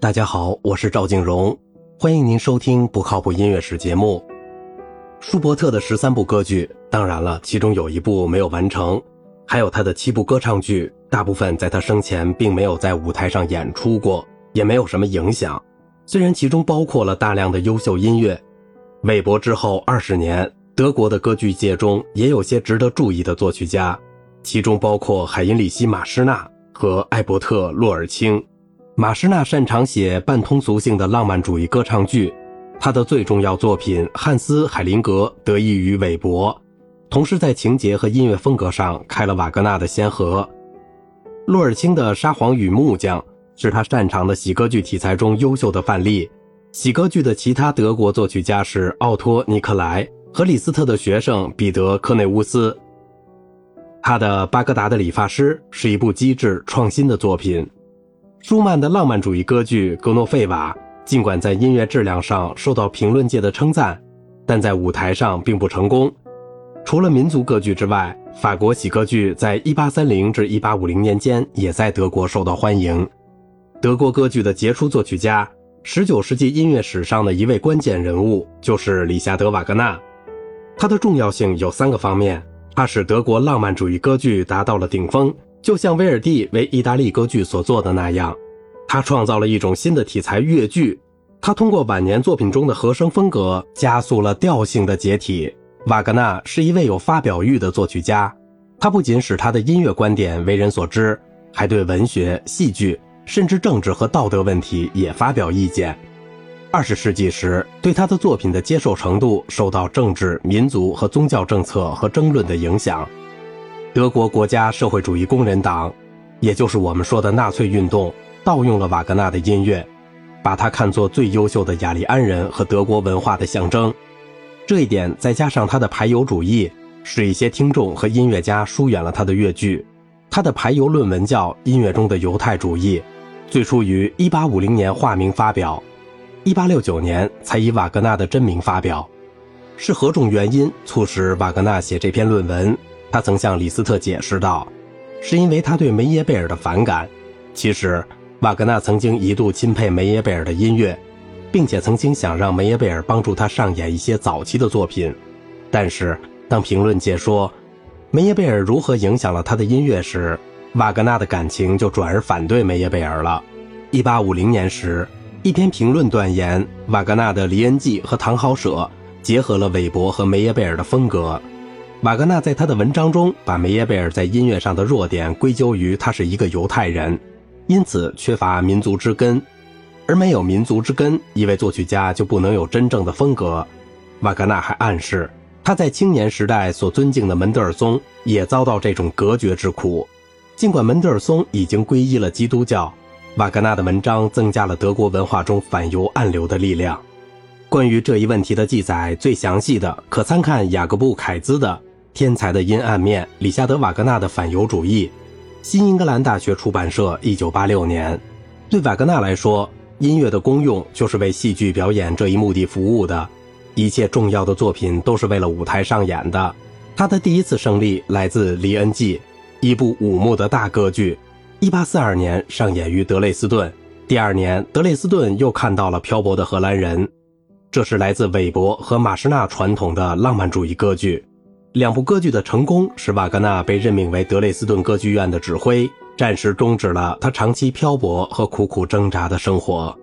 大家好，我是赵静荣，欢迎您收听不靠谱音乐史节目。舒伯特的十三部歌剧，当然了，其中有一部没有完成，还有他的七部歌唱剧，大部分在他生前并没有在舞台上演出过，也没有什么影响。虽然其中包括了大量的优秀音乐，韦伯之后二十年，德国的歌剧界中也有些值得注意的作曲家，其中包括海因里希·马施纳和艾伯特·洛尔钦。马施纳擅长写半通俗性的浪漫主义歌唱剧，他的最重要作品《汉斯·海灵格》得益于韦伯，同时在情节和音乐风格上开了瓦格纳的先河。洛尔钦的《沙皇与木匠》。是他擅长的喜歌剧题材中优秀的范例。喜歌剧的其他德国作曲家是奥托·尼克莱和李斯特的学生彼得·科内乌斯。他的《巴格达的理发师》是一部机智创新的作品。舒曼的浪漫主义歌剧《格诺费瓦》尽管在音乐质量上受到评论界的称赞，但在舞台上并不成功。除了民族歌剧之外，法国喜歌剧在1830至1850年间也在德国受到欢迎。德国歌剧的杰出作曲家，19世纪音乐史上的一位关键人物就是李夏德·瓦格纳。他的重要性有三个方面：他使德国浪漫主义歌剧达到了顶峰，就像威尔第为意大利歌剧所做的那样；他创造了一种新的题材——越剧；他通过晚年作品中的和声风格，加速了调性的解体。瓦格纳是一位有发表欲的作曲家，他不仅使他的音乐观点为人所知，还对文学、戏剧。甚至政治和道德问题也发表意见。二十世纪时，对他的作品的接受程度受到政治、民族和宗教政策和争论的影响。德国国家社会主义工人党，也就是我们说的纳粹运动，盗用了瓦格纳的音乐，把他看作最优秀的雅利安人和德国文化的象征。这一点再加上他的排犹主义，使一些听众和音乐家疏远了他的乐剧。他的排犹论文叫《音乐中的犹太主义》。最初于1850年化名发表，1869年才以瓦格纳的真名发表。是何种原因促使瓦格纳写这篇论文？他曾向李斯特解释道：“是因为他对梅耶贝尔的反感。其实，瓦格纳曾经一度钦佩梅耶贝尔的音乐，并且曾经想让梅耶贝尔帮助他上演一些早期的作品。但是，当评论界说梅耶贝尔如何影响了他的音乐时，瓦格纳的感情就转而反对梅耶贝尔了。一八五零年时，一篇评论断言，瓦格纳的《黎恩记》和《唐豪舍》结合了韦伯和梅耶贝尔的风格。瓦格纳在他的文章中把梅耶贝尔在音乐上的弱点归咎于他是一个犹太人，因此缺乏民族之根。而没有民族之根，一位作曲家就不能有真正的风格。瓦格纳还暗示，他在青年时代所尊敬的门德尔松也遭到这种隔绝之苦。尽管门德尔松已经皈依了基督教，瓦格纳的文章增加了德国文化中反犹暗流的力量。关于这一问题的记载最详细的，可参看雅各布·凯兹的《天才的阴暗面：里夏德·瓦格纳的反犹主义》，新英格兰大学出版社，一九八六年。对瓦格纳来说，音乐的功用就是为戏剧表演这一目的服务的，一切重要的作品都是为了舞台上演的。他的第一次胜利来自《黎恩记》。一部五幕的大歌剧，1842年上演于德累斯顿。第二年，德累斯顿又看到了漂泊的荷兰人。这是来自韦伯和马施纳传统的浪漫主义歌剧。两部歌剧的成功使瓦格纳被任命为德累斯顿歌剧院的指挥，暂时终止了他长期漂泊和苦苦挣扎的生活。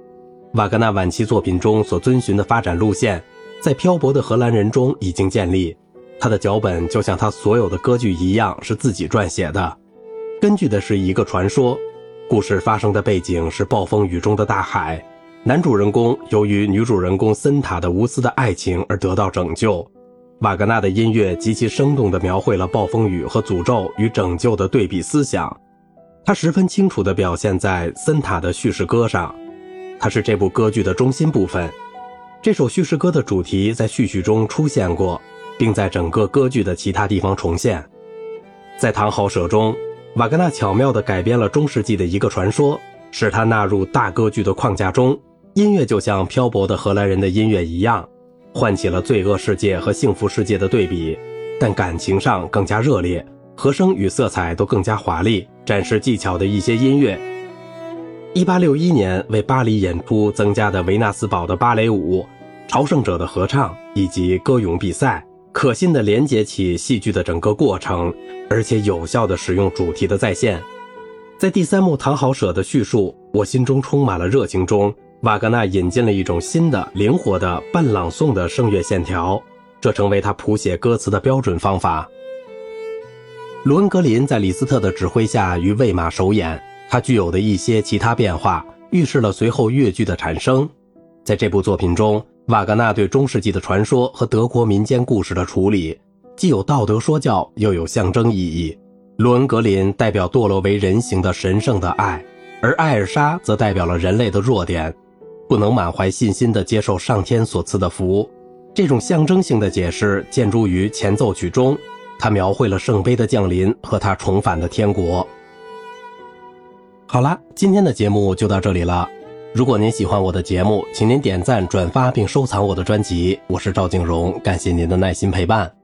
瓦格纳晚期作品中所遵循的发展路线，在漂泊的荷兰人中已经建立。他的脚本就像他所有的歌剧一样，是自己撰写的，根据的是一个传说。故事发生的背景是暴风雨中的大海，男主人公由于女主人公森塔的无私的爱情而得到拯救。瓦格纳的音乐极其生动地描绘了暴风雨和诅咒与拯救的对比思想，他十分清楚地表现在森塔的叙事歌上，它是这部歌剧的中心部分。这首叙事歌的主题在序曲中出现过。并在整个歌剧的其他地方重现。在《唐豪舍》中，瓦格纳巧妙地改编了中世纪的一个传说，使它纳入大歌剧的框架中。音乐就像漂泊的荷兰人的音乐一样，唤起了罪恶世界和幸福世界的对比，但感情上更加热烈，和声与色彩都更加华丽。展示技巧的一些音乐。1861年为巴黎演出增加的维纳斯堡的芭蕾舞、朝圣者的合唱以及歌咏比赛，可信的连接起戏剧的整个过程，而且有效的使用主题的再现。在第三幕《唐好舍》的叙述，我心中充满了热情中，瓦格纳引进了一种新的、灵活的半朗诵的声乐线条，这成为他谱写歌词的标准方法。罗恩格林在李斯特的指挥下于魏玛首演，他具有的一些其他变化，预示了随后乐剧的产生。在这部作品中，瓦格纳对中世纪的传说和德国民间故事的处理，既有道德说教，又有象征意义。罗恩格林代表堕落为人形的神圣的爱，而艾尔莎则代表了人类的弱点，不能满怀信心地接受上天所赐的福。这种象征性的解释建筑于前奏曲中，它描绘了圣杯的降临和他重返的天国。好了，今天的节目就到这里了。如果您喜欢我的节目，请您点赞、转发并收藏我的专辑。我是赵静荣，感谢您的耐心陪伴。